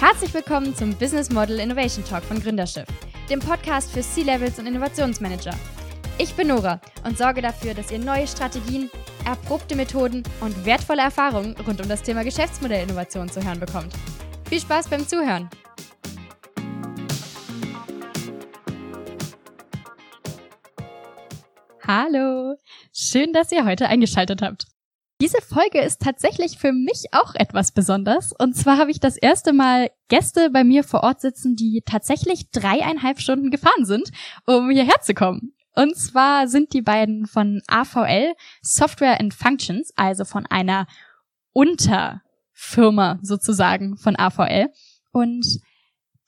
Herzlich willkommen zum Business Model Innovation Talk von Gründerschiff, dem Podcast für C-Levels und Innovationsmanager. Ich bin Nora und sorge dafür, dass ihr neue Strategien, erprobte Methoden und wertvolle Erfahrungen rund um das Thema Geschäftsmodellinnovation zu hören bekommt. Viel Spaß beim Zuhören! Hallo, schön, dass ihr heute eingeschaltet habt. Diese Folge ist tatsächlich für mich auch etwas besonders. Und zwar habe ich das erste Mal Gäste bei mir vor Ort sitzen, die tatsächlich dreieinhalb Stunden gefahren sind, um hierher zu kommen. Und zwar sind die beiden von AVL Software and Functions, also von einer Unterfirma sozusagen von AVL. Und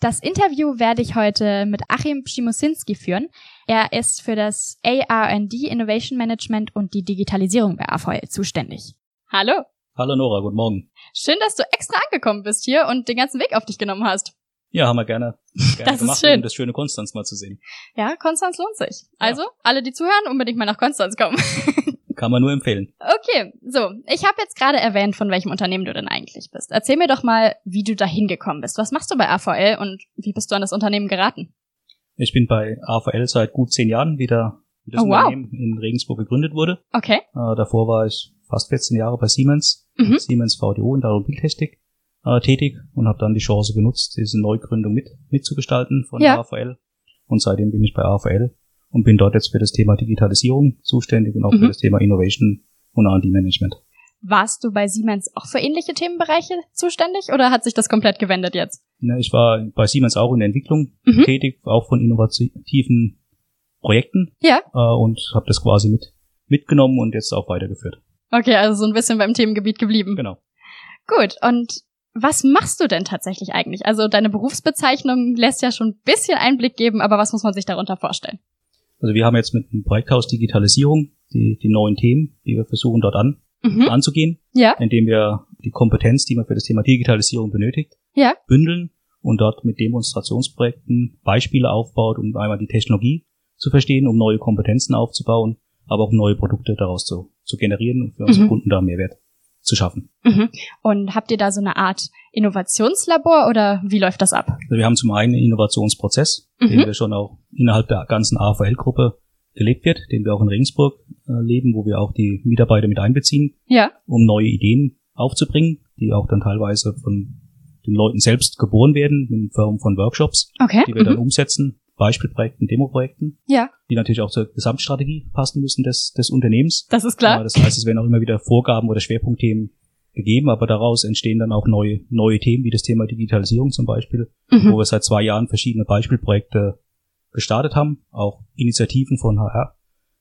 das Interview werde ich heute mit Achim Pschimusinski führen. Er ist für das AR&D Innovation Management und die Digitalisierung bei AVL zuständig. Hallo. Hallo Nora, guten Morgen. Schön, dass du extra angekommen bist hier und den ganzen Weg auf dich genommen hast. Ja, haben wir gerne, gerne das gemacht, ist schön. um das schöne Konstanz mal zu sehen. Ja, Konstanz lohnt sich. Also, alle, die zuhören, unbedingt mal nach Konstanz kommen. Kann man nur empfehlen. Okay, so, ich habe jetzt gerade erwähnt, von welchem Unternehmen du denn eigentlich bist. Erzähl mir doch mal, wie du da hingekommen bist. Was machst du bei AVL und wie bist du an das Unternehmen geraten? Ich bin bei AVL seit gut zehn Jahren wieder, wie das Oh, wow. Unternehmen in Regensburg gegründet wurde. Okay. Äh, davor war ich fast 14 Jahre bei Siemens, Mhm. Siemens VDO in der Automobiltechnik äh, tätig und habe dann die Chance genutzt, diese Neugründung mit mitzugestalten von Ja. AVL. Und seitdem bin ich bei AVL und bin dort jetzt für das Thema Digitalisierung zuständig und auch Mhm. für das Thema Innovation und R&D Management. Warst du bei Siemens auch für ähnliche Themenbereiche zuständig oder hat sich das komplett gewendet jetzt? Ne, Ich war bei Siemens auch in der Entwicklung Mhm. tätig, auch von innovativen Projekten Ja. äh, und habe das quasi mit mitgenommen und jetzt auch weitergeführt. Okay, also so ein bisschen beim Themengebiet geblieben. Genau. Gut, und was machst du denn tatsächlich eigentlich? Also deine Berufsbezeichnung lässt ja schon ein bisschen Einblick geben, aber was muss man sich darunter vorstellen? Also wir haben jetzt mit dem Projekthaus Digitalisierung die, die neuen Themen, die wir versuchen dort an, Mhm. anzugehen, Ja, indem wir die Kompetenz, die man für das Thema Digitalisierung benötigt, Ja. bündeln und dort mit Demonstrationsprojekten Beispiele aufbaut, um einmal die Technologie zu verstehen, um neue Kompetenzen aufzubauen, aber auch neue Produkte daraus zu, zu generieren und für unsere Mhm. Kunden da Mehrwert zu schaffen. Mhm. Und habt ihr da so eine Art Innovationslabor oder wie läuft das ab? Also wir haben zum einen einen Innovationsprozess, Mhm. den wir schon auch innerhalb der ganzen AVL-Gruppe gelebt wird, den wir auch in Regensburg äh, leben, wo wir auch die Mitarbeiter mit einbeziehen, Ja. um neue Ideen aufzubringen, die auch dann teilweise von den Leuten selbst geboren werden, in Form von Workshops, Okay. die wir dann Mhm. umsetzen, Beispielprojekten, Demoprojekten, Ja, die natürlich auch zur Gesamtstrategie passen müssen des, des Unternehmens. das ist klar. Das heißt, es werden auch immer wieder Vorgaben oder Schwerpunktthemen gegeben, aber daraus entstehen dann auch neue, neue Themen, wie das Thema Digitalisierung zum Beispiel, wo Mhm. wir seit zwei Jahren verschiedene Beispielprojekte gestartet haben, auch Initiativen von HR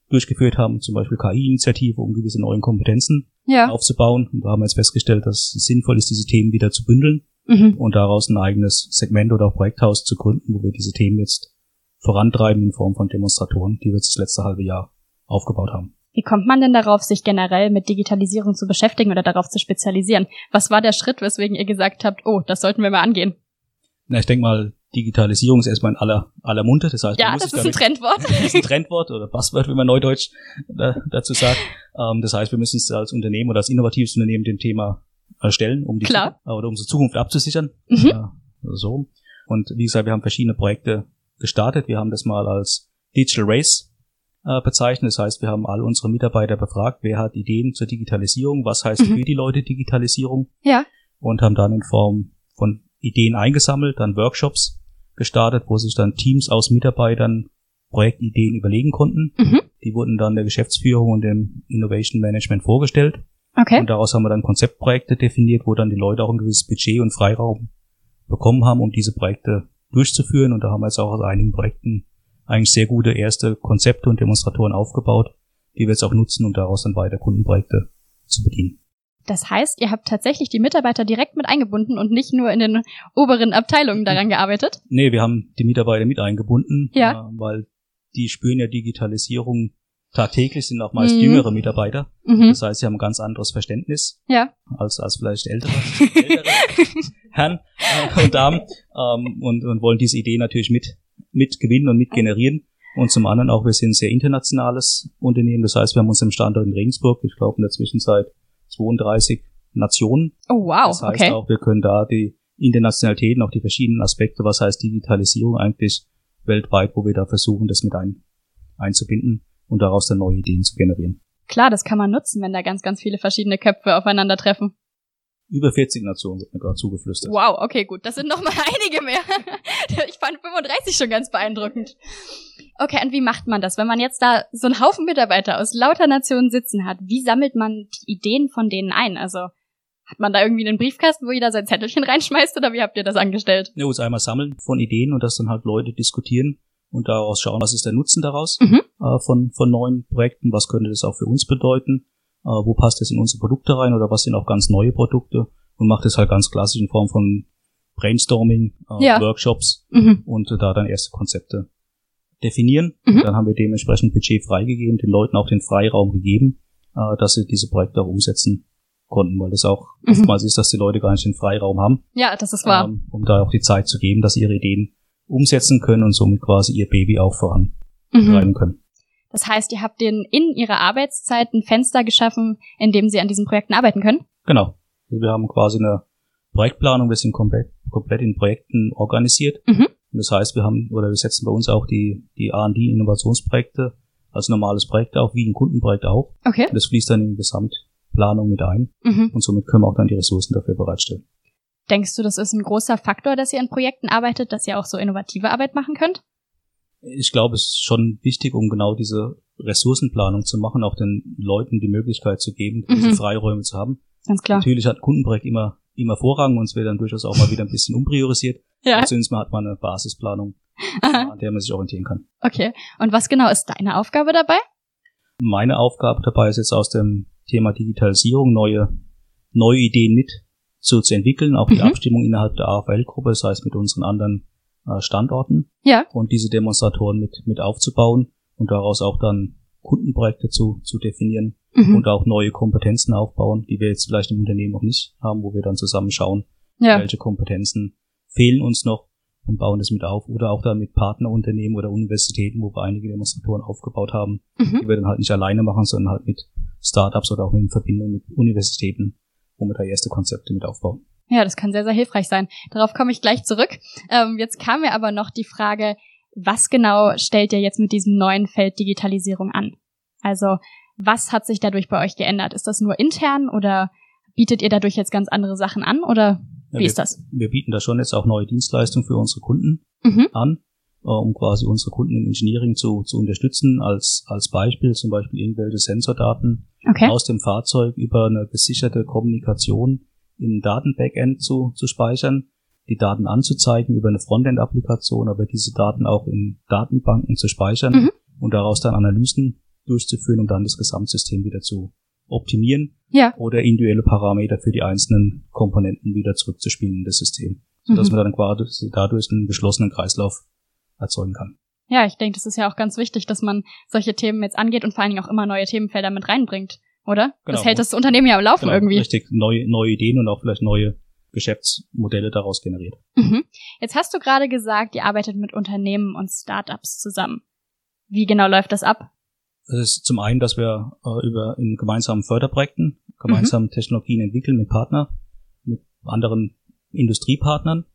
durchgeführt haben, zum Beispiel KI-Initiative, um gewisse neuen Kompetenzen Ja. aufzubauen. Und da haben wir jetzt festgestellt, dass es sinnvoll ist, diese Themen wieder zu bündeln Mhm. und daraus ein eigenes Segment oder auch Projekthaus zu gründen, wo wir diese Themen jetzt vorantreiben in Form von Demonstratoren, die wir jetzt das letzte halbe Jahr aufgebaut haben. Wie kommt man denn darauf, sich generell mit Digitalisierung zu beschäftigen oder darauf zu spezialisieren? Was war der Schritt, weswegen ihr gesagt habt, oh, das sollten wir mal angehen? Na, ich denke mal, Digitalisierung ist erstmal in aller, aller Munde. Das heißt, Ja, das ist ein Trendwort. Das ist ein Trendwort oder Buzzword, wie man neudeutsch da, dazu sagt. Ähm, das heißt, wir müssen uns als Unternehmen oder als innovatives Unternehmen dem Thema äh, stellen, um die Klar. Zukunft, oder unsere Zukunft abzusichern. Mhm. Äh, so. Und wie gesagt, wir haben verschiedene Projekte gestartet. Wir haben das mal als Digital Race äh, bezeichnet. Das heißt, wir haben all unsere Mitarbeiter befragt, wer hat Ideen zur Digitalisierung, was heißt Mhm. für die Leute Digitalisierung Ja. und haben dann in Form von Ideen eingesammelt, dann Workshops gestartet, wo sich dann Teams aus Mitarbeitern Projektideen überlegen konnten. Mhm. Die wurden dann der Geschäftsführung und dem Innovation Management vorgestellt. Okay. Und daraus haben wir dann Konzeptprojekte definiert, wo dann die Leute auch ein gewisses Budget und Freiraum bekommen haben, um diese Projekte durchzuführen. Und da haben wir jetzt auch aus einigen Projekten eigentlich sehr gute erste Konzepte und Demonstratoren aufgebaut, die wir jetzt auch nutzen, um daraus dann weiter Kundenprojekte zu bedienen. Das heißt, ihr habt tatsächlich die Mitarbeiter direkt mit eingebunden und nicht nur in den oberen Abteilungen daran gearbeitet. Nee, wir haben die Mitarbeiter mit eingebunden, Ja. äh, weil die spüren ja Digitalisierung tagtäglich, sind auch meist Mhm. jüngere Mitarbeiter. Mhm. Das heißt, sie haben ein ganz anderes Verständnis Ja. als, als vielleicht ältere, ältere Herren äh, und Damen ähm, und, und wollen diese Idee natürlich mit, mit gewinnen und mit generieren. Und zum anderen auch, wir sind ein sehr internationales Unternehmen. Das heißt, wir haben uns im Standort in Regensburg, ich glaube in der Zwischenzeit 32 Nationen. Oh wow, Das heißt okay. auch, wir können da die Internationalität, auch die verschiedenen Aspekte, was heißt Digitalisierung eigentlich weltweit, wo wir da versuchen, das mit ein, einzubinden und daraus dann neue Ideen zu generieren. Klar, das kann man nutzen, wenn da ganz, ganz viele verschiedene Köpfe aufeinandertreffen. Über 40 Nationen wird mir gerade zugeflüstert. Wow, okay, gut. Das sind noch mal einige mehr. ich fand 35 schon ganz beeindruckend. Okay, und wie macht man das, wenn man jetzt da so einen Haufen Mitarbeiter aus lauter Nationen sitzen hat? Wie sammelt man die Ideen von denen ein? Also hat man da irgendwie einen Briefkasten, wo jeder sein Zettelchen reinschmeißt oder wie habt ihr das angestellt? Ja, uns einmal sammeln von Ideen und das dann halt Leute diskutieren und daraus schauen, was ist der Nutzen daraus Mhm. äh, von, von neuen Projekten, was könnte das auch für uns bedeuten, äh, wo passt das in unsere Produkte rein oder was sind auch ganz neue Produkte und macht das halt ganz klassisch in Form von Brainstorming, äh, Ja. Workshops Mhm. und da dann erste Konzepte definieren. Mhm. Dann haben wir dementsprechend Budget freigegeben, den Leuten auch den Freiraum gegeben, äh, dass sie diese Projekte auch umsetzen konnten, weil das auch Mhm. oftmals ist, dass die Leute gar nicht den Freiraum haben, Ja, das ist wahr. ähm, um da auch die Zeit zu geben, dass ihre Ideen umsetzen können und somit quasi ihr Baby auch vorantreiben Mhm. können. Das heißt, ihr habt denen in ihrer Arbeitszeit ein Fenster geschaffen, in dem sie an diesen Projekten arbeiten können? Genau. Also wir haben quasi eine Projektplanung, wir sind komplett, komplett in Projekten organisiert. Mhm. Das heißt, wir haben, oder wir setzen bei uns auch die, die R&D-Innovationsprojekte als normales Projekt auf, wie ein Kundenprojekt auch. Okay. Und das fließt dann in die Gesamtplanung mit ein. Mhm. Und somit können wir auch dann die Ressourcen dafür bereitstellen. Denkst du, das ist ein großer Faktor, dass ihr in Projekten arbeitet, dass ihr auch so innovative Arbeit machen könnt? Ich glaube, es ist schon wichtig, um genau diese Ressourcenplanung zu machen, auch den Leuten die Möglichkeit zu geben, diese Mhm. Freiräume zu haben. Ganz klar. Natürlich hat ein Kundenprojekt immer, immer Vorrang und es wird dann durchaus auch mal wieder ein bisschen umpriorisiert. Ja. Zumindest mal hat man eine Basisplanung, Aha. an der man sich orientieren kann. Okay. Und was genau ist deine Aufgabe dabei? Meine Aufgabe dabei ist jetzt aus dem Thema Digitalisierung neue, neue Ideen mit zu, zu entwickeln, auch die Mhm. Abstimmung innerhalb der AFL-Gruppe, das heißt mit unseren anderen äh, Standorten Ja. und diese Demonstratoren mit, mit aufzubauen und daraus auch dann Kundenprojekte zu, zu definieren Mhm. und auch neue Kompetenzen aufbauen, die wir jetzt vielleicht im Unternehmen noch nicht haben, wo wir dann zusammen schauen, Ja. welche Kompetenzen fehlen uns noch und bauen das mit auf. Oder auch dann mit Partnerunternehmen oder Universitäten, wo wir einige Demonstratoren aufgebaut haben, Mhm. die wir dann halt nicht alleine machen, sondern halt mit Startups oder auch in Verbindung mit Universitäten, wo wir da erste Konzepte mit aufbauen. Ja, das kann sehr, sehr hilfreich sein. Darauf komme ich gleich zurück. Ähm, jetzt kam mir aber noch die Frage, was genau stellt ihr jetzt mit diesem neuen Feld Digitalisierung an? Also, was hat sich dadurch bei euch geändert? Ist das nur intern oder bietet ihr dadurch jetzt ganz andere Sachen an oder Ja, wie wir, ist das? wir bieten da schon jetzt auch neue Dienstleistungen für unsere Kunden Mhm. an, äh, um quasi unsere Kunden im Engineering zu, zu unterstützen. Als, als Beispiel zum Beispiel irgendwelche Sensordaten Okay. aus dem Fahrzeug über eine gesicherte Kommunikation in ein Datenbackend zu, zu speichern, die Daten anzuzeigen über eine Frontend-Applikation, aber diese Daten auch in Datenbanken zu speichern Mhm. und daraus dann Analysen durchzuführen, um dann das Gesamtsystem wieder zu optimieren Ja. oder individuelle Parameter für die einzelnen Komponenten wieder zurückzuspielen in das System, sodass Mhm. man dann quasi dadurch einen geschlossenen Kreislauf erzeugen kann. Ja, ich denke, das ist ja auch ganz wichtig, dass man solche Themen jetzt angeht und vor allen Dingen auch immer neue Themenfelder mit reinbringt, oder? Das Genau. hält das Unternehmen ja am Laufen Genau, irgendwie. richtig neue, neue Ideen und auch vielleicht neue Geschäftsmodelle daraus generiert. Mhm. Jetzt hast du gerade gesagt, ihr arbeitet mit Unternehmen und Startups zusammen. Wie genau läuft das ab? Das ist zum einen, dass wir äh, über in gemeinsamen Förderprojekten gemeinsam Technologien entwickeln mit Partner, mit anderen Industriepartnern,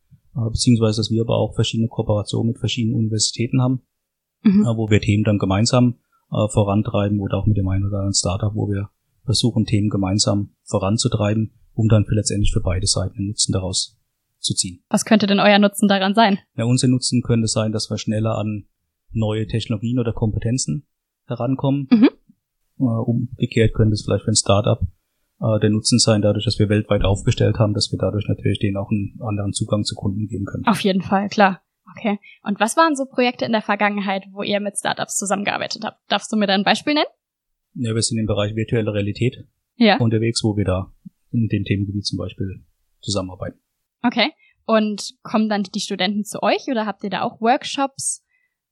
beziehungsweise dass wir aber auch verschiedene Kooperationen mit verschiedenen Universitäten haben, Mhm. äh, wo wir Themen dann gemeinsam äh, vorantreiben oder auch mit dem einen oder anderen Startup, wo wir versuchen, Themen gemeinsam voranzutreiben, um dann für letztendlich für beide Seiten einen Nutzen daraus zu ziehen. Was könnte denn euer Nutzen daran sein? Ja, unser Nutzen könnte sein, dass wir schneller an neue Technologien oder Kompetenzen herankommen. Mhm. Äh, umgekehrt könnte es vielleicht für ein Startup äh, der Nutzen sein, dadurch, dass wir weltweit aufgestellt haben, dass wir dadurch natürlich denen auch einen anderen Zugang zu Kunden geben können. Auf jeden Fall, klar. Okay. Und was waren so Projekte in der Vergangenheit, wo ihr mit Startups zusammengearbeitet habt? Darfst du mir da ein Beispiel nennen? Ja, wir sind im Bereich virtuelle Realität Ja. unterwegs, wo wir da in dem Themengebiet zum Beispiel zusammenarbeiten. Okay. Und kommen dann die Studenten zu euch oder habt ihr da auch Workshops?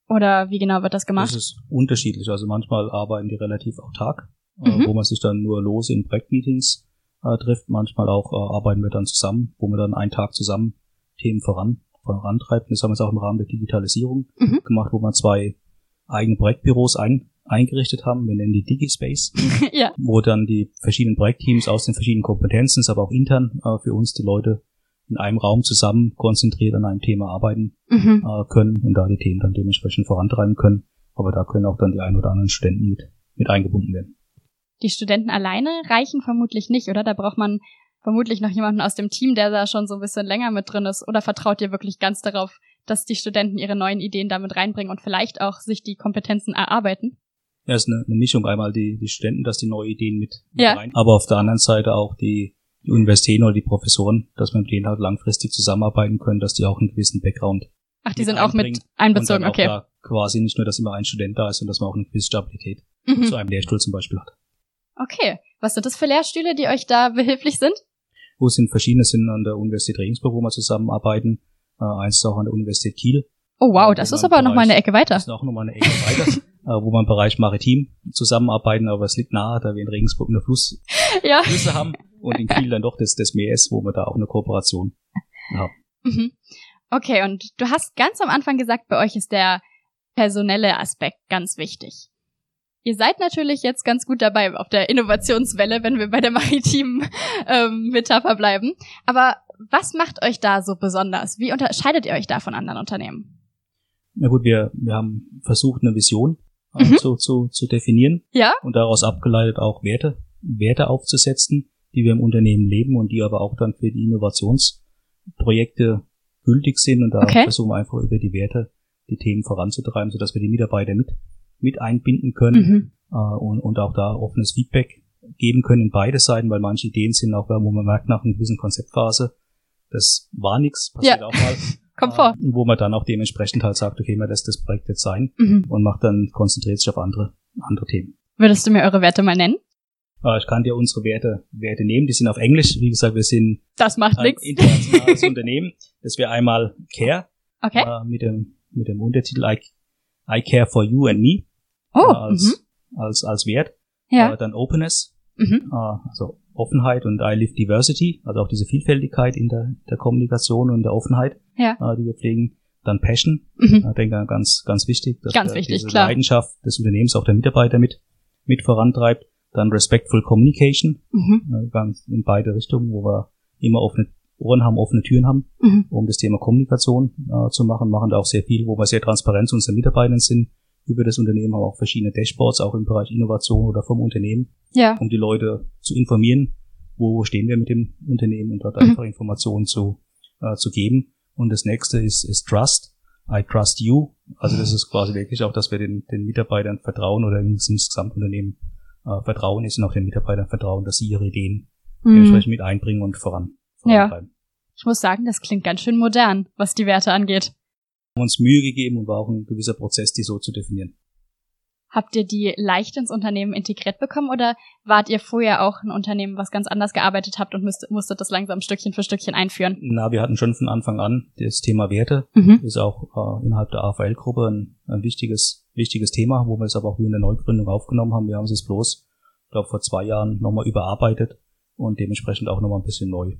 Oder wie genau wird das gemacht? Das ist unterschiedlich. Also manchmal arbeiten die relativ autark, Mhm. wo man sich dann nur lose in Projektmeetings äh, trifft. Manchmal auch äh, arbeiten wir dann zusammen, wo wir dann einen Tag zusammen Themen voran, vorantreiben. Das haben wir jetzt auch im Rahmen der Digitalisierung Mhm. gemacht, wo wir zwei eigene Projektbüros ein, eingerichtet haben. Wir nennen die DigiSpace, ja. wo dann die verschiedenen Projektteams aus den verschiedenen Kompetenzen, aber auch intern äh, für uns die Leute in einem Raum zusammen konzentriert an einem Thema arbeiten mhm. äh, können und da die Themen dann dementsprechend vorantreiben können. Aber da können auch dann die ein oder anderen Studenten mit, mit eingebunden werden. Die Studenten alleine reichen vermutlich nicht, oder? Da braucht man vermutlich noch jemanden aus dem Team, der da schon so ein bisschen länger mit drin ist. Oder vertraut ihr wirklich ganz darauf, dass die Studenten ihre neuen Ideen damit reinbringen und vielleicht auch sich die Kompetenzen erarbeiten? Ja, es ist eine, eine Mischung. Einmal die, die Studenten, dass die neue Ideen mit, mit ja. rein, aber auf der anderen Seite auch die, die Universitäten oder die Professoren, dass wir mit denen halt langfristig zusammenarbeiten können, dass die auch einen gewissen Background Ach, die sind auch mit einbezogen, okay. Da quasi nicht nur, dass immer ein Student da ist, sondern dass man auch eine gewisse Stabilität mhm. zu einem Lehrstuhl zum Beispiel hat. Okay. Was sind das für Lehrstühle, die euch da behilflich sind? Wo sind verschiedene sind an der Universität Regensburg, wo wir zusammenarbeiten. Äh, eins ist auch an der Universität Kiel. Oh wow, das ist aber noch mal eine Ecke weiter. Das ist auch noch mal eine Ecke weiter, äh, wo wir im Bereich Maritim zusammenarbeiten, aber es liegt nahe, da wir in Regensburg eine Fluss, ja. Flüsse haben und in Kiel dann doch das, das Meer ist, wo wir da auch eine Kooperation haben. Mhm. Okay, und du hast ganz am Anfang gesagt, bei euch ist der personelle Aspekt ganz wichtig. Ihr seid natürlich jetzt ganz gut dabei auf der Innovationswelle, wenn wir bei der maritimen ähm, Metapher bleiben. Aber was macht euch da so besonders? Wie unterscheidet ihr euch da von anderen Unternehmen? Na gut, wir, wir haben versucht, eine Vision äh, mhm. zu, zu, zu definieren ja? und daraus abgeleitet auch Werte, Werte aufzusetzen, die wir im Unternehmen leben und die aber auch dann für die Innovationsprojekte gültig sind und da okay. versuchen wir einfach über die Werte die Themen voranzutreiben, sodass wir die Mitarbeiter mit, mit einbinden können mhm. äh, und, und auch da offenes Feedback geben können in beide Seiten, weil manche Ideen sind auch, wo man merkt nach einer gewissen Konzeptphase, das war nichts, passiert ja. auch mal. Kommt vor. Äh, wo man dann auch dementsprechend halt sagt, okay, man lässt das Projekt jetzt sein mhm. und macht dann, konzentriert sich auf andere, andere Themen. Würdest du mir eure Werte mal nennen? Äh, ich kann dir unsere Werte, Werte nehmen. Die sind auf Englisch. Wie gesagt, wir sind das macht ein nix. internationales Unternehmen. Das wäre einmal Care. Okay. Äh, mit dem, mit dem Untertitel I, I Care for You and Me. Oh. Äh, als, mhm. als, als Wert. Ja. Äh, dann Openness. Mhm. Äh, also Offenheit und I live Diversity. Also auch diese Vielfältigkeit in der, der Kommunikation und der Offenheit, ja. Äh, die wir pflegen. Dann Passion. Mhm. Ich denke, ganz, ganz wichtig. Dass ganz wichtig, diese klar. Leidenschaft des Unternehmens auch der Mitarbeiter mit, mit vorantreibt dann Respectful Communication, mhm. ganz in beide Richtungen, wo wir immer offene Ohren haben, offene Türen haben, mhm. um das Thema Kommunikation äh, zu machen. Machen da auch sehr viel, wo wir sehr transparent zu unseren Mitarbeitern sind über das Unternehmen, haben auch verschiedene Dashboards, auch im Bereich Innovation oder vom Unternehmen, ja. um die Leute zu informieren, wo stehen wir mit dem Unternehmen und dort mhm. einfach Informationen zu, äh, zu geben. Und das nächste ist, ist Trust. I trust you. Also das ist quasi wirklich auch, dass wir den, den Mitarbeitern vertrauen oder ins Gesamtunternehmen äh, Vertrauen ist und auch den Mitarbeitern Vertrauen, dass sie ihre Ideen mhm. dementsprechend mit einbringen und voran, vorantreiben. Ja. Ich muss sagen, das klingt ganz schön modern, was die Werte angeht. Haben uns Mühe gegeben und war auch ein gewisser Prozess, die so zu definieren. Habt ihr die leicht ins Unternehmen integriert bekommen oder wart ihr vorher auch ein Unternehmen, was ganz anders gearbeitet habt und müsstet, musstet das langsam Stückchen für Stückchen einführen? Na, wir hatten schon von Anfang an das Thema Werte. Mhm. Ist auch äh, innerhalb der AVL-Gruppe ein, ein, wichtiges, wichtiges Thema, wo wir es aber auch wie in der Neugründung aufgenommen haben. Wir haben es bloß, ich glaube, vor zwei Jahren nochmal überarbeitet und dementsprechend auch nochmal ein bisschen neu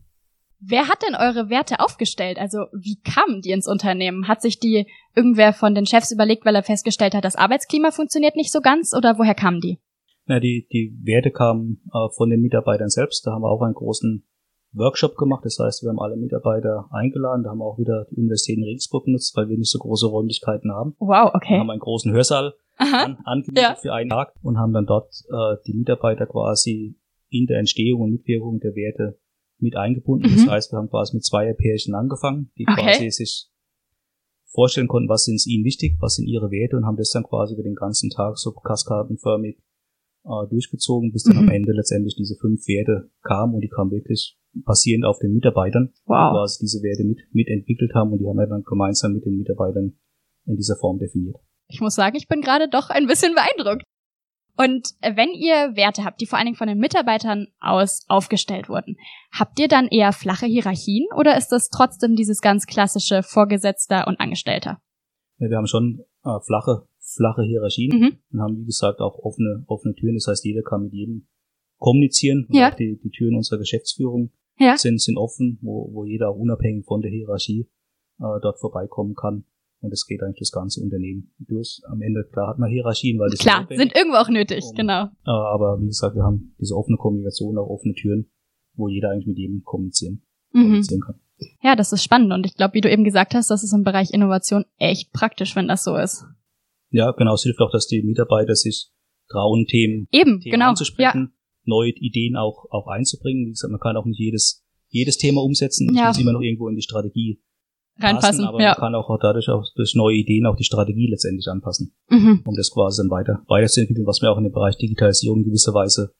Wer hat denn eure Werte aufgestellt? Also wie kamen die ins Unternehmen? Hat sich die irgendwer von den Chefs überlegt, weil er festgestellt hat, das Arbeitsklima funktioniert nicht so ganz? Oder woher kamen die? Na, die, die Werte kamen äh, von den Mitarbeitern selbst. Da haben wir auch einen großen Workshop gemacht. Das heißt, wir haben alle Mitarbeiter eingeladen. Da haben wir auch wieder die Universität in Regensburg benutzt, weil wir nicht so große Räumlichkeiten haben. Wow, okay. Wir haben einen großen Hörsaal an, angemietet ja. für einen Tag und haben dann dort äh, die Mitarbeiter quasi in der Entstehung und Mitwirkung der Werte mit eingebunden. Mhm. Das heißt, wir haben quasi mit zwei Pärchen angefangen, die okay. quasi sich vorstellen konnten, was sind ihnen wichtig, was sind ihre Werte und haben das dann quasi über den ganzen Tag so kaskadenförmig äh, durchgezogen, bis dann mhm. am Ende letztendlich diese fünf Werte kamen und die kamen wirklich basierend auf den Mitarbeitern, wow. die quasi diese Werte mit, mitentwickelt haben und die haben wir dann gemeinsam mit den Mitarbeitern in dieser Form definiert. Ich muss sagen, ich bin gerade doch ein bisschen beeindruckt. Und wenn ihr Werte habt, die vor allen Dingen von den Mitarbeitern aus aufgestellt wurden, habt ihr dann eher flache Hierarchien oder ist das trotzdem dieses ganz klassische Vorgesetzter und Angestellter? Ja, wir haben schon äh, flache, flache Hierarchien mhm. und haben, wie gesagt, auch offene, offene Türen. Das heißt, jeder kann mit jedem kommunizieren. Ja. die, die Türen unserer Geschäftsführung ja. sind, sind offen, wo, wo jeder unabhängig von der Hierarchie äh, dort vorbeikommen kann. Und es geht eigentlich das ganze Unternehmen durch. Am Ende, klar, hat man Hierarchien, weil das Klar, sind irgendwo auch nötig, um, genau. Äh, aber wie gesagt, wir haben diese offene Kommunikation, auch offene Türen, wo jeder eigentlich mit jedem kommunizieren, mhm. kommunizieren kann. Ja, das ist spannend und ich glaube, wie du eben gesagt hast, das ist im Bereich Innovation echt praktisch, wenn das so ist. Ja, genau. Es hilft auch, dass die Mitarbeiter sich trauen, Themen, Eben, Themen genau. Ja, anzusprechen, neue Ideen auch, auch einzubringen. Wie gesagt, man kann auch nicht jedes, jedes Thema umsetzen. Es Ja. muss immer noch irgendwo in die Strategie reinpassen. passen, aber ja. man kann auch dadurch auch durch neue Ideen auch die Strategie letztendlich anpassen, Mhm. um das quasi dann weiter, weiterzuentwickeln, was wir auch in dem Bereich Digitalisierung in gewisser Weise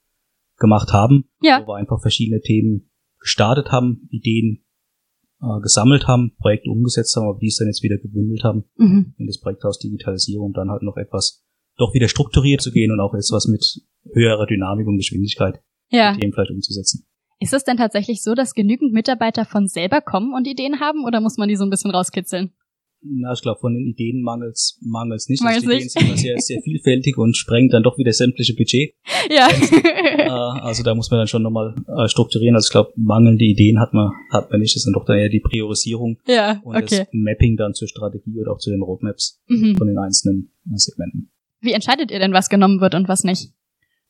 gemacht haben, Ja. wo wir einfach verschiedene Themen gestartet haben, Ideen äh, gesammelt haben, Projekte umgesetzt haben, aber die es dann jetzt wieder gebündelt haben Mhm. in das Projekthaus Digitalisierung, um dann halt noch etwas doch wieder strukturiert zu gehen und auch jetzt was mit höherer Dynamik und Geschwindigkeit Ja. die Themen vielleicht umzusetzen. Ist es denn tatsächlich so, dass genügend Mitarbeiter von selber kommen und Ideen haben oder muss man die so ein bisschen rauskitzeln? Na, ich glaube, von den Ideen mangels mangels nicht. Mangels die Ideen sind immer sehr, sehr vielfältig und sprengen dann doch wieder sämtliche Budget. Ja. äh, also da muss man dann schon nochmal äh, strukturieren. Also ich glaube, mangelnde Ideen hat man, hat man nicht. Das ist dann doch dann eher die Priorisierung ja, und okay. das Mapping dann zur Strategie oder auch zu den Roadmaps Mhm. von den einzelnen äh, Segmenten. Wie entscheidet ihr denn, was genommen wird und was nicht?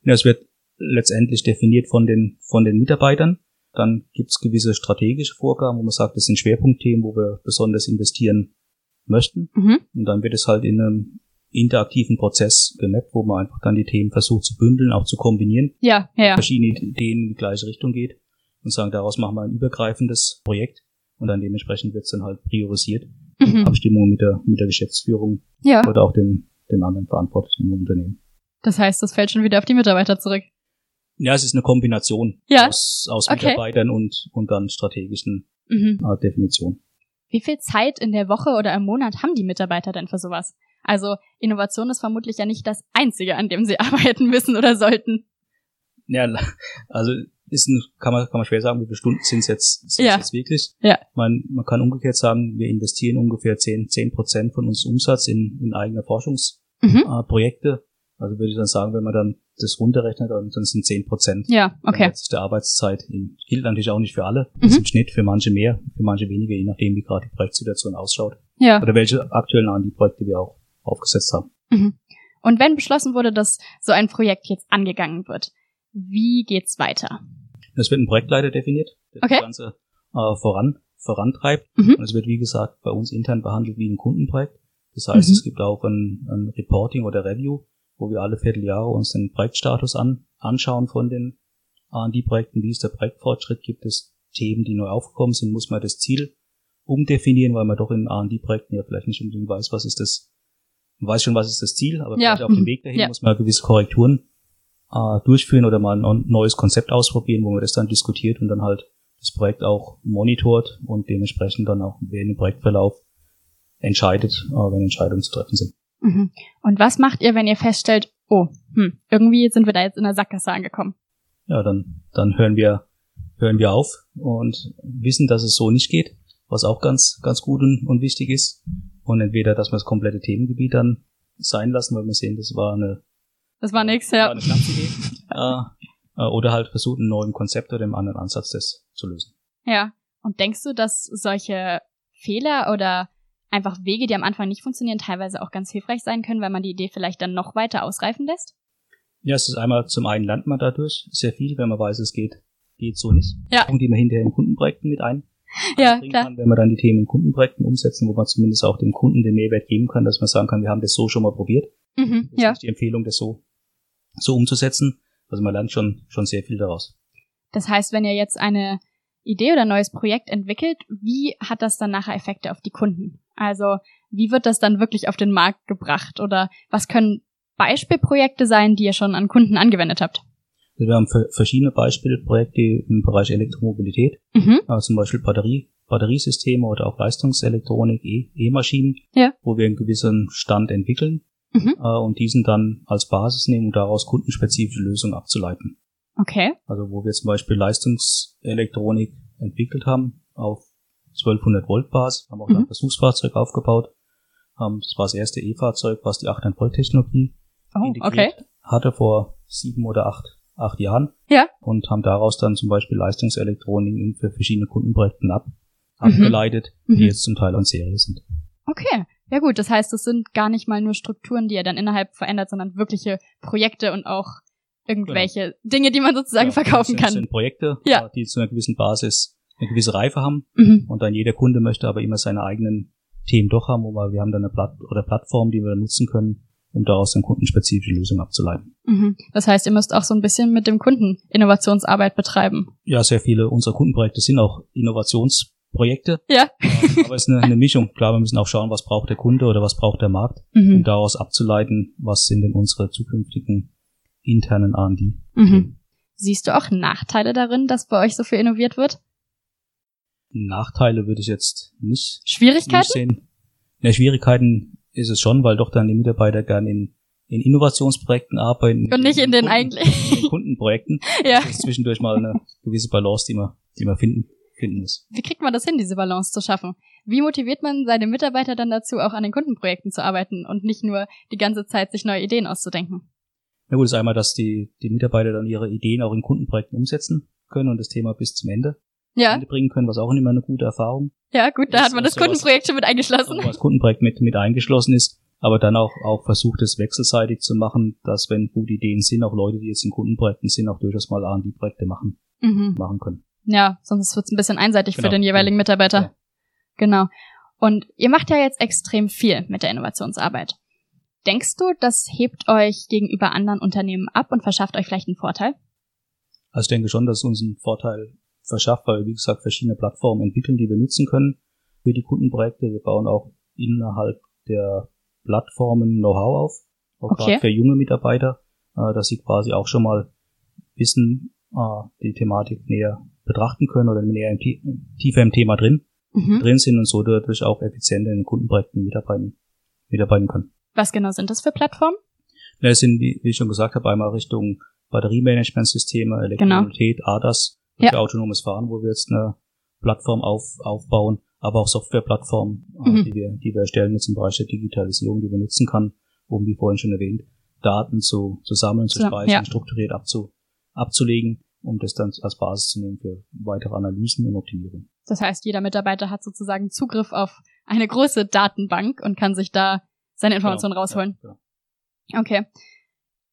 Ja, es wird letztendlich definiert von den, von den Mitarbeitern. Dann gibt's gewisse strategische Vorgaben, wo man sagt, das sind Schwerpunktthemen, wo wir besonders investieren möchten. Mhm. Und dann wird es halt in einem interaktiven Prozess gemappt, wo man einfach dann die Themen versucht zu bündeln, auch zu kombinieren, Ja, ja, verschiedene Ideen in die gleiche Richtung geht und sagen, daraus machen wir ein übergreifendes Projekt und dann dementsprechend wird's dann halt priorisiert. in Mhm. Abstimmung mit der, mit der Geschäftsführung Ja, oder auch den, den anderen Verantwortlichen im Unternehmen. das heißt, das fällt schon wieder auf die Mitarbeiter zurück. Ja, es ist eine Kombination Ja. aus, aus Okay. Mitarbeitern und, und dann strategischen Mhm. äh, Definitionen. Wie viel Zeit in der Woche oder im Monat haben die Mitarbeiter denn für sowas? Also Innovation ist vermutlich ja nicht das Einzige, an dem sie arbeiten müssen oder sollten. Ja, also ist ein, kann man kann man schwer sagen, wie viele Stunden sind es jetzt, sind's Ja. jetzt wirklich. Ja. Man, man kann umgekehrt sagen, wir investieren ungefähr 10 10 Prozent von unserem Umsatz in, in eigene Forschungsprojekte. Mhm. Äh, also würde ich dann sagen, wenn man dann das runterrechnet, dann dann sind 10 Prozent. Ja, okay. der Arbeitszeit. In, gilt natürlich auch nicht für alle. Mhm. Das ist im Schnitt für manche mehr, für manche weniger, je nachdem, wie gerade die Projektsituation ausschaut. Ja. Oder welche aktuellen ANDI-Projekte wir auch aufgesetzt haben. Mhm. Und wenn beschlossen wurde, dass so ein Projekt jetzt angegangen wird, wie geht's weiter? Es wird ein Projektleiter definiert, der Okay. das Ganze äh, voran, vorantreibt. Mhm. Und es wird, wie gesagt, bei uns intern behandelt wie ein Kundenprojekt. Das heißt, Mhm. es gibt auch ein, ein Reporting oder Review, wo wir alle Vierteljahre uns den Projektstatus an, anschauen von den R&D-Projekten. Wie ist der Projektfortschritt? Gibt es Themen, die neu aufgekommen sind? Muss man das Ziel umdefinieren, weil man doch in R&D-Projekten ja vielleicht nicht unbedingt weiß, was ist das, man weiß schon, was ist das Ziel, aber Ja. auf dem. Weg dahin Ja. muss man gewisse Korrekturen äh, durchführen oder mal ein neues Konzept ausprobieren, wo man das dann diskutiert und dann halt das Projekt auch monitort und dementsprechend dann auch während dem Projektverlauf entscheidet, äh, wenn Entscheidungen zu treffen sind. Mhm. Und was macht ihr, wenn ihr feststellt, oh, hm, irgendwie sind wir da jetzt in der Sackgasse angekommen? Ja, dann, dann hören wir, hören wir auf und wissen, dass es so nicht geht, was auch ganz, ganz gut und, und wichtig ist. Und entweder, dass wir das komplette Themengebiet dann sein lassen, weil wir sehen, das war eine, Das war nix, war ja. eine Schnapsidee, äh, äh, oder halt versuchen, einen neuen Konzept oder einen anderen Ansatz, das zu lösen. Ja. Und denkst du, dass solche Fehler oder einfach Wege, die am Anfang nicht funktionieren, teilweise auch ganz hilfreich sein können, weil man die Idee vielleicht dann noch weiter ausreifen lässt? Ja, es ist einmal, zum einen lernt man dadurch sehr viel, wenn man weiß, es geht, geht so nicht. Ja. Und die man hinterher in Kundenprojekten mit ein, Ja, klar. kann, wenn man dann die Themen in Kundenprojekten umsetzen, wo man zumindest auch dem Kunden den Mehrwert geben kann, dass man sagen kann, wir haben das so schon mal probiert. Mhm, Das ja. ist die Empfehlung, das so, so umzusetzen. Also man lernt schon, schon sehr viel daraus. Das heißt, wenn ihr jetzt eine Idee oder ein neues Projekt entwickelt, wie hat das dann nachher Effekte auf die Kunden? Also wie wird das dann wirklich auf den Markt gebracht? Oder was können Beispielprojekte sein, die ihr schon an Kunden angewendet habt? Also wir haben ver- verschiedene Beispielprojekte im Bereich Elektromobilität, Mhm. äh, zum Beispiel Batterie, Batteriesysteme oder auch Leistungselektronik, E- E-Maschinen, Ja. wo wir einen gewissen Stand entwickeln Mhm. äh, und diesen dann als Basis nehmen, um daraus kundenspezifische Lösungen abzuleiten. Okay. Also wo wir zum Beispiel Leistungselektronik entwickelt haben auf 1200 Volt Basis, haben auch Mhm. ein Versuchsfahrzeug aufgebaut. Ähm, das war das erste E-Fahrzeug, was die 800 Volt Technologie Oh, okay. hatte vor sieben oder acht, acht Jahren. Ja. Und haben daraus dann zum Beispiel Leistungselektronik für verschiedene Kundenprojekten ab, Mhm. abgeleitet, Mhm. die jetzt zum Teil an Serie sind. Okay. Ja gut, das heißt, es sind gar nicht mal nur Strukturen, die ihr dann innerhalb verändert, sondern wirkliche Projekte und auch irgendwelche Dinge, die man sozusagen Ja, verkaufen das sind, kann. sind Projekte, Ja. die zu einer gewissen Basis eine gewisse Reife haben Mhm. und dann jeder Kunde möchte aber immer seine eigenen Themen doch haben, aber wir haben dann eine Platt oder Plattform, die wir dann nutzen können, um daraus dann kundenspezifische Lösungen abzuleiten. Mhm. Das heißt, ihr müsst auch so ein bisschen mit dem Kunden Innovationsarbeit betreiben. Ja, sehr viele unserer Kundenprojekte sind auch Innovationsprojekte, Ja. ähm, aber es ist eine, eine Mischung. Klar, wir müssen auch schauen, was braucht der Kunde oder was braucht der Markt, um Mhm. daraus abzuleiten, was sind denn unsere zukünftigen internen R&D. Mhm. Siehst du auch Nachteile darin, dass bei euch so viel innoviert wird? Nachteile würde ich jetzt nicht, nicht Schwierigkeiten? sehen. Ja, Schwierigkeiten ist es schon, weil doch dann die Mitarbeiter gerne in, in Innovationsprojekten arbeiten. Und nicht in den Kunden- eigentlich. in den Kundenprojekten. Ja. Das ist zwischendurch mal eine gewisse Balance, die man, die man finden, finden muss. Wie kriegt man das hin, diese Balance zu schaffen? Wie motiviert man seine Mitarbeiter dann dazu, auch an den Kundenprojekten zu arbeiten und nicht nur die ganze Zeit sich neue Ideen auszudenken? Na gut, ist einmal, dass die, die Mitarbeiter dann ihre Ideen auch in Kundenprojekten umsetzen können und das Thema bis zum Ende, Ja, bringen können, was auch immer eine gute Erfahrung ja, gut, da Ist hat man das Kundenprojekt schon mit eingeschlossen. das Kundenprojekt mit, mit eingeschlossen ist, aber dann auch, auch versucht, es wechselseitig zu machen, dass wenn gute Ideen sind, auch Leute, die jetzt in Kundenprojekten sind, auch durchaus mal R&D-Projekte machen, Mhm. machen können. Ja, sonst wird's ein bisschen einseitig für Genau. den jeweiligen Mitarbeiter. Ja. Genau. Und ihr macht ja jetzt extrem viel mit der Innovationsarbeit. Denkst du, das hebt euch gegenüber anderen Unternehmen ab und verschafft euch vielleicht einen Vorteil? Also ich denke schon, dass es uns einen Vorteil verschafft, weil wir, wie gesagt, verschiedene Plattformen entwickeln, die wir nutzen können für die Kundenprojekte. Wir bauen auch innerhalb der Plattformen Know-how auf, auch Okay. gerade für junge Mitarbeiter, äh, dass sie quasi auch schon mal wissen, äh, die Thematik näher betrachten können oder näher im, Tie- tiefer im Thema drin, Mhm. drin sind und so dadurch auch effizienter in den Kundenprojekten mitarbeiten, mitarbeiten können. Was genau sind das für Plattformen? Ja, Es sind, wie ich schon gesagt habe, einmal Richtung Batteriemanagementsysteme, Elektromobilität, ADAS, Ja. für autonomes Fahren, wo wir jetzt eine Plattform auf, aufbauen, aber auch Softwareplattformen, Mhm. äh, die wir, die wir erstellen jetzt im Bereich der Digitalisierung, die wir nutzen kann, um, wie vorhin schon erwähnt, Daten zu, zu sammeln, zu speichern, ja. strukturiert abzu, abzulegen, um das dann als Basis zu nehmen für weitere Analysen und Optimierung. Das heißt, jeder Mitarbeiter hat sozusagen Zugriff auf eine große Datenbank und kann sich da seine Informationen Genau, rausholen. Ja, genau. Okay.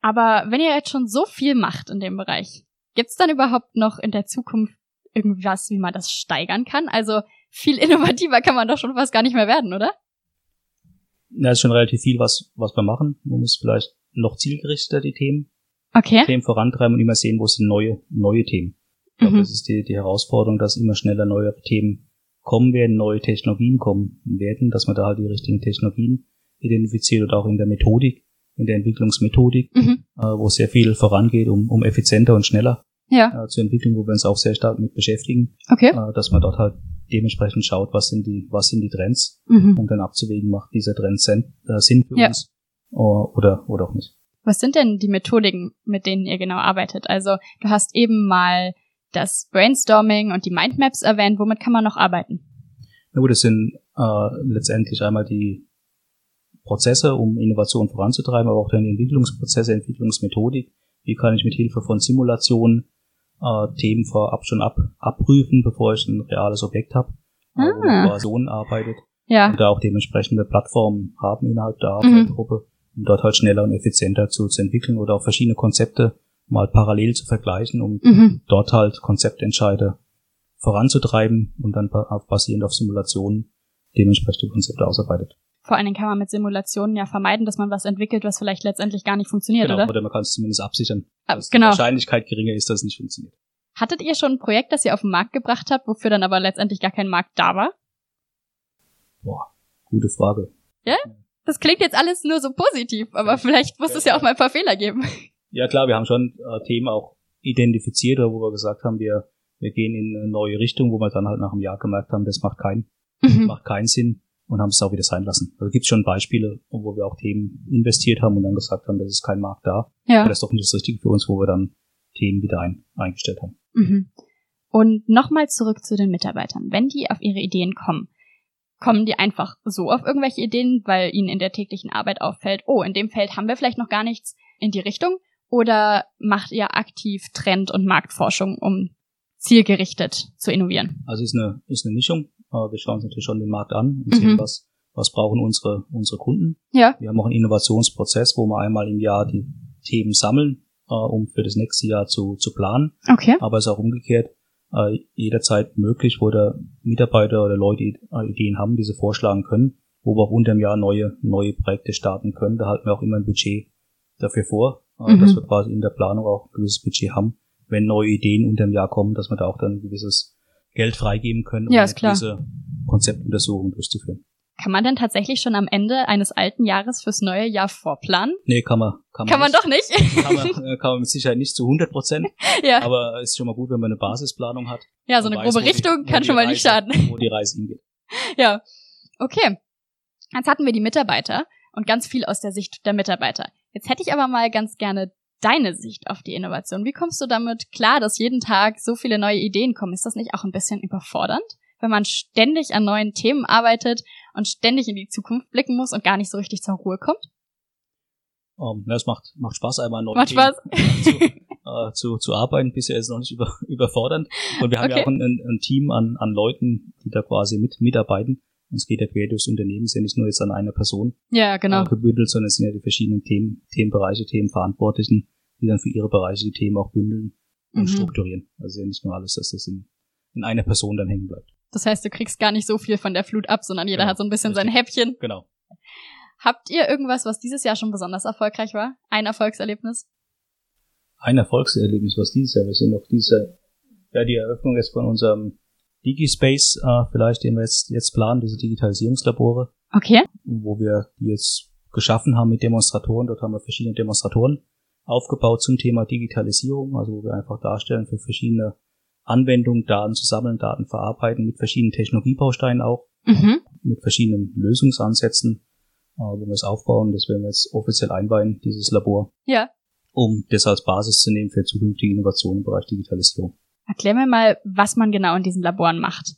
Aber wenn ihr jetzt schon so viel macht in dem Bereich, gibt's dann überhaupt noch in der Zukunft irgendwas, wie man das steigern kann? Also viel innovativer kann man doch schon fast gar nicht mehr werden, oder? Ja, es ist schon relativ viel, was, was wir machen. Man muss vielleicht noch zielgerichteter die Themen Okay. Themen vorantreiben und immer sehen, wo sind neue, neue Themen. Ich glaube, Mhm. das ist die, die Herausforderung, dass immer schneller neue Themen kommen werden, neue Technologien kommen werden, dass man da halt die richtigen Technologien identifiziert oder auch in der Methodik, in der Entwicklungsmethodik, Mhm. äh, wo sehr viel vorangeht, um, um effizienter und schneller Ja, äh, zu entwickeln, wo wir uns auch sehr stark mit beschäftigen, okay. äh, dass man dort halt dementsprechend schaut, was sind die, was sind die Trends, Mhm. um dann abzuwägen, macht dieser Trend Sinn, äh, Sinn für Ja. uns oder, oder auch nicht. Was sind denn die Methodiken, mit denen ihr genau arbeitet? Also du hast eben mal das Brainstorming und die Mindmaps erwähnt. Womit kann man noch arbeiten? Na gut, das sind äh, letztendlich einmal die Prozesse, um Innovation voranzutreiben, aber auch dann Entwicklungsprozesse, Entwicklungsmethodik. Wie kann ich mit Hilfe von Simulationen äh, Themen vorab schon ab, abprüfen, bevor ich ein reales Objekt habe, äh, wo Ah. quasi so arbeitet Ja. und da auch dementsprechende Plattformen haben innerhalb der Mhm. Arbeitsgruppe, um dort halt schneller und effizienter zu, zu entwickeln oder auch verschiedene Konzepte mal parallel zu vergleichen, um Mhm. dort halt Konzeptentscheide voranzutreiben und dann basierend auf Simulationen dementsprechende Konzepte ausarbeitet. Vor allen Dingen kann man mit Simulationen ja vermeiden, dass man was entwickelt, was vielleicht letztendlich gar nicht funktioniert, genau, oder? man kann es zumindest absichern, Ah, dass genau. die Wahrscheinlichkeit geringer ist, dass es nicht funktioniert. Hattet ihr schon ein Projekt, das ihr auf den Markt gebracht habt, wofür dann aber letztendlich gar kein Markt da war? Boah, gute Frage. Das klingt jetzt alles nur so positiv, aber vielleicht muss es ja auch mal ein paar Fehler geben. Ja klar, wir haben schon äh, Themen auch identifiziert, oder wo wir gesagt haben, wir, wir gehen in eine neue Richtung, wo wir dann halt nach einem Jahr gemerkt haben, das macht keinen, Mhm. macht keinen Sinn und haben es auch wieder sein lassen. Also gibt schon Beispiele, wo wir auch Themen investiert haben und dann gesagt haben, das ist kein Markt da, ja. das ist doch nicht das Richtige für uns, wo wir dann Themen wieder ein, eingestellt haben. Mhm. Und nochmal zurück zu den Mitarbeitern. Wenn die auf ihre Ideen kommen, kommen die einfach so auf irgendwelche Ideen, weil ihnen in der täglichen Arbeit auffällt, oh, in dem Feld haben wir vielleicht noch gar nichts in die Richtung? Oder macht ihr aktiv Trend- und Marktforschung, um zielgerichtet zu innovieren? Also ist eine, ist eine Mischung. Äh, Wir schauen uns natürlich schon den Markt an und Mhm. sehen, was, was brauchen unsere, unsere Kunden. Ja. Wir haben auch einen Innovationsprozess, wo wir einmal im Jahr die Themen sammeln, äh, um für das nächste Jahr zu, zu planen. Okay. Aber es ist auch umgekehrt. äh, jederzeit möglich, wo der Mitarbeiter oder Leute äh, Ideen haben, diese vorschlagen können, wo wir auch unter dem Jahr neue, neue Projekte starten können. Da halten wir auch immer ein Budget dafür vor, äh, mhm. dass wir quasi in der Planung auch ein gewisses Budget haben, wenn neue Ideen unter dem Jahr kommen, dass wir da auch dann ein gewisses Geld freigeben können, um ja, klar. diese Konzeptuntersuchung durchzuführen. Kann man denn tatsächlich schon am Ende eines alten Jahres fürs neue Jahr vorplanen? Nee, kann man. Kann man, kann man doch nicht. Kann man, äh, kann man mit Sicherheit nicht zu 100 Prozent. ja. Aber es ist schon mal gut, wenn man eine Basisplanung hat. Ja, so eine weiß, grobe Richtung die, kann schon mal Reise, nicht schaden. Wo die Reise hingeht. Ja. Okay. Jetzt hatten wir die Mitarbeiter und ganz viel aus der Sicht der Mitarbeiter. Jetzt hätte ich aber mal ganz gerne deine Sicht auf die Innovation. Wie kommst du damit klar, dass jeden Tag so viele neue Ideen kommen? Ist das nicht auch ein bisschen überfordernd? wenn man ständig an neuen Themen arbeitet und ständig in die Zukunft blicken muss und gar nicht so richtig zur Ruhe kommt? Um, ja, es macht, macht Spaß, einmal an neuen macht Themen Spaß. Zu, äh, zu, zu arbeiten. Bisher ist es noch nicht über, überfordernd. Und wir haben okay. ja auch ein, ein, Team an, an Leuten, die da quasi mit mitarbeiten. Es geht ja quer durchs Unternehmen, ist ja nicht nur jetzt an einer Person ja, genau. äh, gebündelt, sondern es sind ja die verschiedenen Themen, Themenbereiche, Themenverantwortlichen, die dann für ihre Bereiche die Themen auch bündeln und mhm. strukturieren. Also ja nicht nur alles, dass das in, in einer Person dann hängen bleibt. Das heißt, du kriegst gar nicht so viel von der Flut ab, sondern jeder genau. hat so ein bisschen Richtig. sein Häppchen. Genau. Habt ihr irgendwas, was dieses Jahr schon besonders erfolgreich war? Ein Erfolgserlebnis? Ein Erfolgserlebnis, was dieses Jahr, wir sehen noch diese, ja, die Eröffnung jetzt von unserem DigiSpace, äh, vielleicht, den wir jetzt, jetzt planen, diese Digitalisierungslabore. Okay. Wo wir die jetzt geschaffen haben mit Demonstratoren. Dort haben wir verschiedene Demonstratoren aufgebaut zum Thema Digitalisierung, also wo wir einfach darstellen für verschiedene Anwendung, Daten zu sammeln, Daten verarbeiten, mit verschiedenen Technologiebausteinen auch, mhm. mit verschiedenen Lösungsansätzen, äh, wo wir es aufbauen. Das werden wir jetzt offiziell einweihen, dieses Labor. Ja. Um das als Basis zu nehmen für zukünftige Innovationen im Bereich Digitalisierung. Erklär mir mal, was man genau in diesen Laboren macht.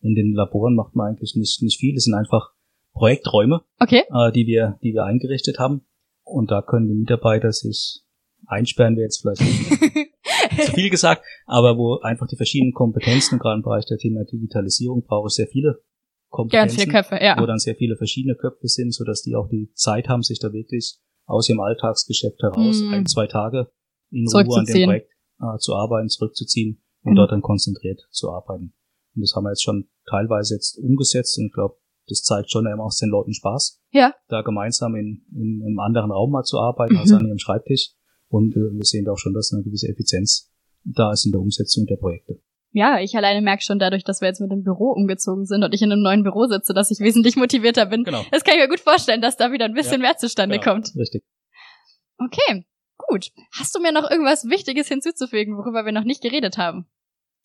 In den Laboren macht man eigentlich nicht, nicht viel. Es sind einfach Projekträume, okay. äh, die wir, die wir eingerichtet haben. Und da können die Mitarbeiter sich einsperren wir jetzt vielleicht zu viel gesagt, aber wo einfach die verschiedenen Kompetenzen, gerade im Bereich der Thema Digitalisierung, brauche ich sehr viele Kompetenzen. Ganz viele Köpfe, ja. Wo dann sehr viele verschiedene Köpfe sind, so dass die auch die Zeit haben, sich da wirklich aus ihrem Alltagsgeschäft heraus mm. ein, zwei Tage in Ruhe an dem Projekt äh, zu arbeiten, zurückzuziehen und mhm. dort dann konzentriert zu arbeiten. Und das haben wir jetzt schon teilweise jetzt umgesetzt und ich glaube, das zeigt schon, immer auch den Leuten Spaß, ja. da gemeinsam in, in einem anderen Raum mal zu arbeiten mhm. als an ihrem Schreibtisch und äh, wir sehen da auch schon, dass eine gewisse Effizienz da ist in der Umsetzung der Projekte. Ja, ich alleine merke schon dadurch, dass wir jetzt mit dem Büro umgezogen sind und ich in einem neuen Büro sitze, dass ich wesentlich motivierter bin. Genau. Das kann ich mir gut vorstellen, dass da wieder ein bisschen ja, mehr zustande genau, kommt. Richtig. Okay, gut. Hast du mir noch irgendwas Wichtiges hinzuzufügen, worüber wir noch nicht geredet haben?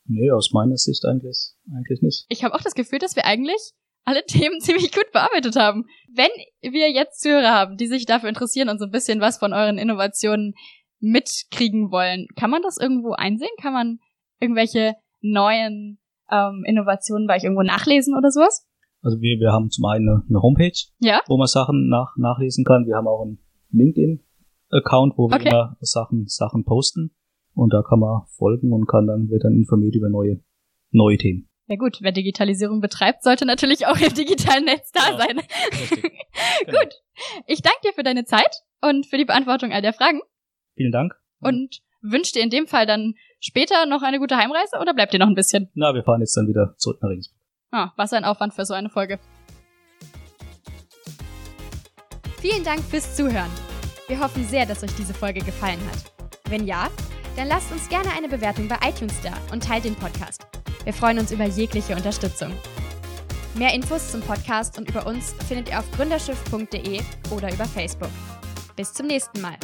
Nee, aus meiner Sicht eigentlich, eigentlich nicht. Ich habe auch das Gefühl, dass wir eigentlich alle Themen ziemlich gut bearbeitet haben. Wenn wir jetzt Zuhörer haben, die sich dafür interessieren und so ein bisschen was von euren Innovationen mitkriegen wollen, kann man das irgendwo einsehen? Kann man irgendwelche neuen ähm, Innovationen bei euch irgendwo nachlesen oder sowas? Also wir, wir haben zum einen eine, eine Homepage, ja? wo man Sachen nach, nachlesen kann. Wir haben auch einen LinkedIn-Account, wo wir okay. immer Sachen, Sachen posten. Und da kann man folgen und kann dann, wird dann informiert über neue, neue Themen. Ja gut, wer Digitalisierung betreibt, sollte natürlich auch im digitalen Netz da ja, sein. genau. Gut. Ich danke dir für deine Zeit und für die Beantwortung all der Fragen. Vielen Dank. Und wünsche dir in dem Fall dann später noch eine gute Heimreise oder bleibt ihr noch ein bisschen? Na, wir fahren jetzt dann wieder zurück nach Regensburg. Ah, was ein Aufwand für so eine Folge. Vielen Dank fürs Zuhören. Wir hoffen sehr, dass euch diese Folge gefallen hat. Wenn ja, dann lasst uns gerne eine Bewertung bei iTunes da und teilt den Podcast. Wir freuen uns über jegliche Unterstützung. Mehr Infos zum Podcast und über uns findet ihr auf gründerschiff.de oder über Facebook. Bis zum nächsten Mal.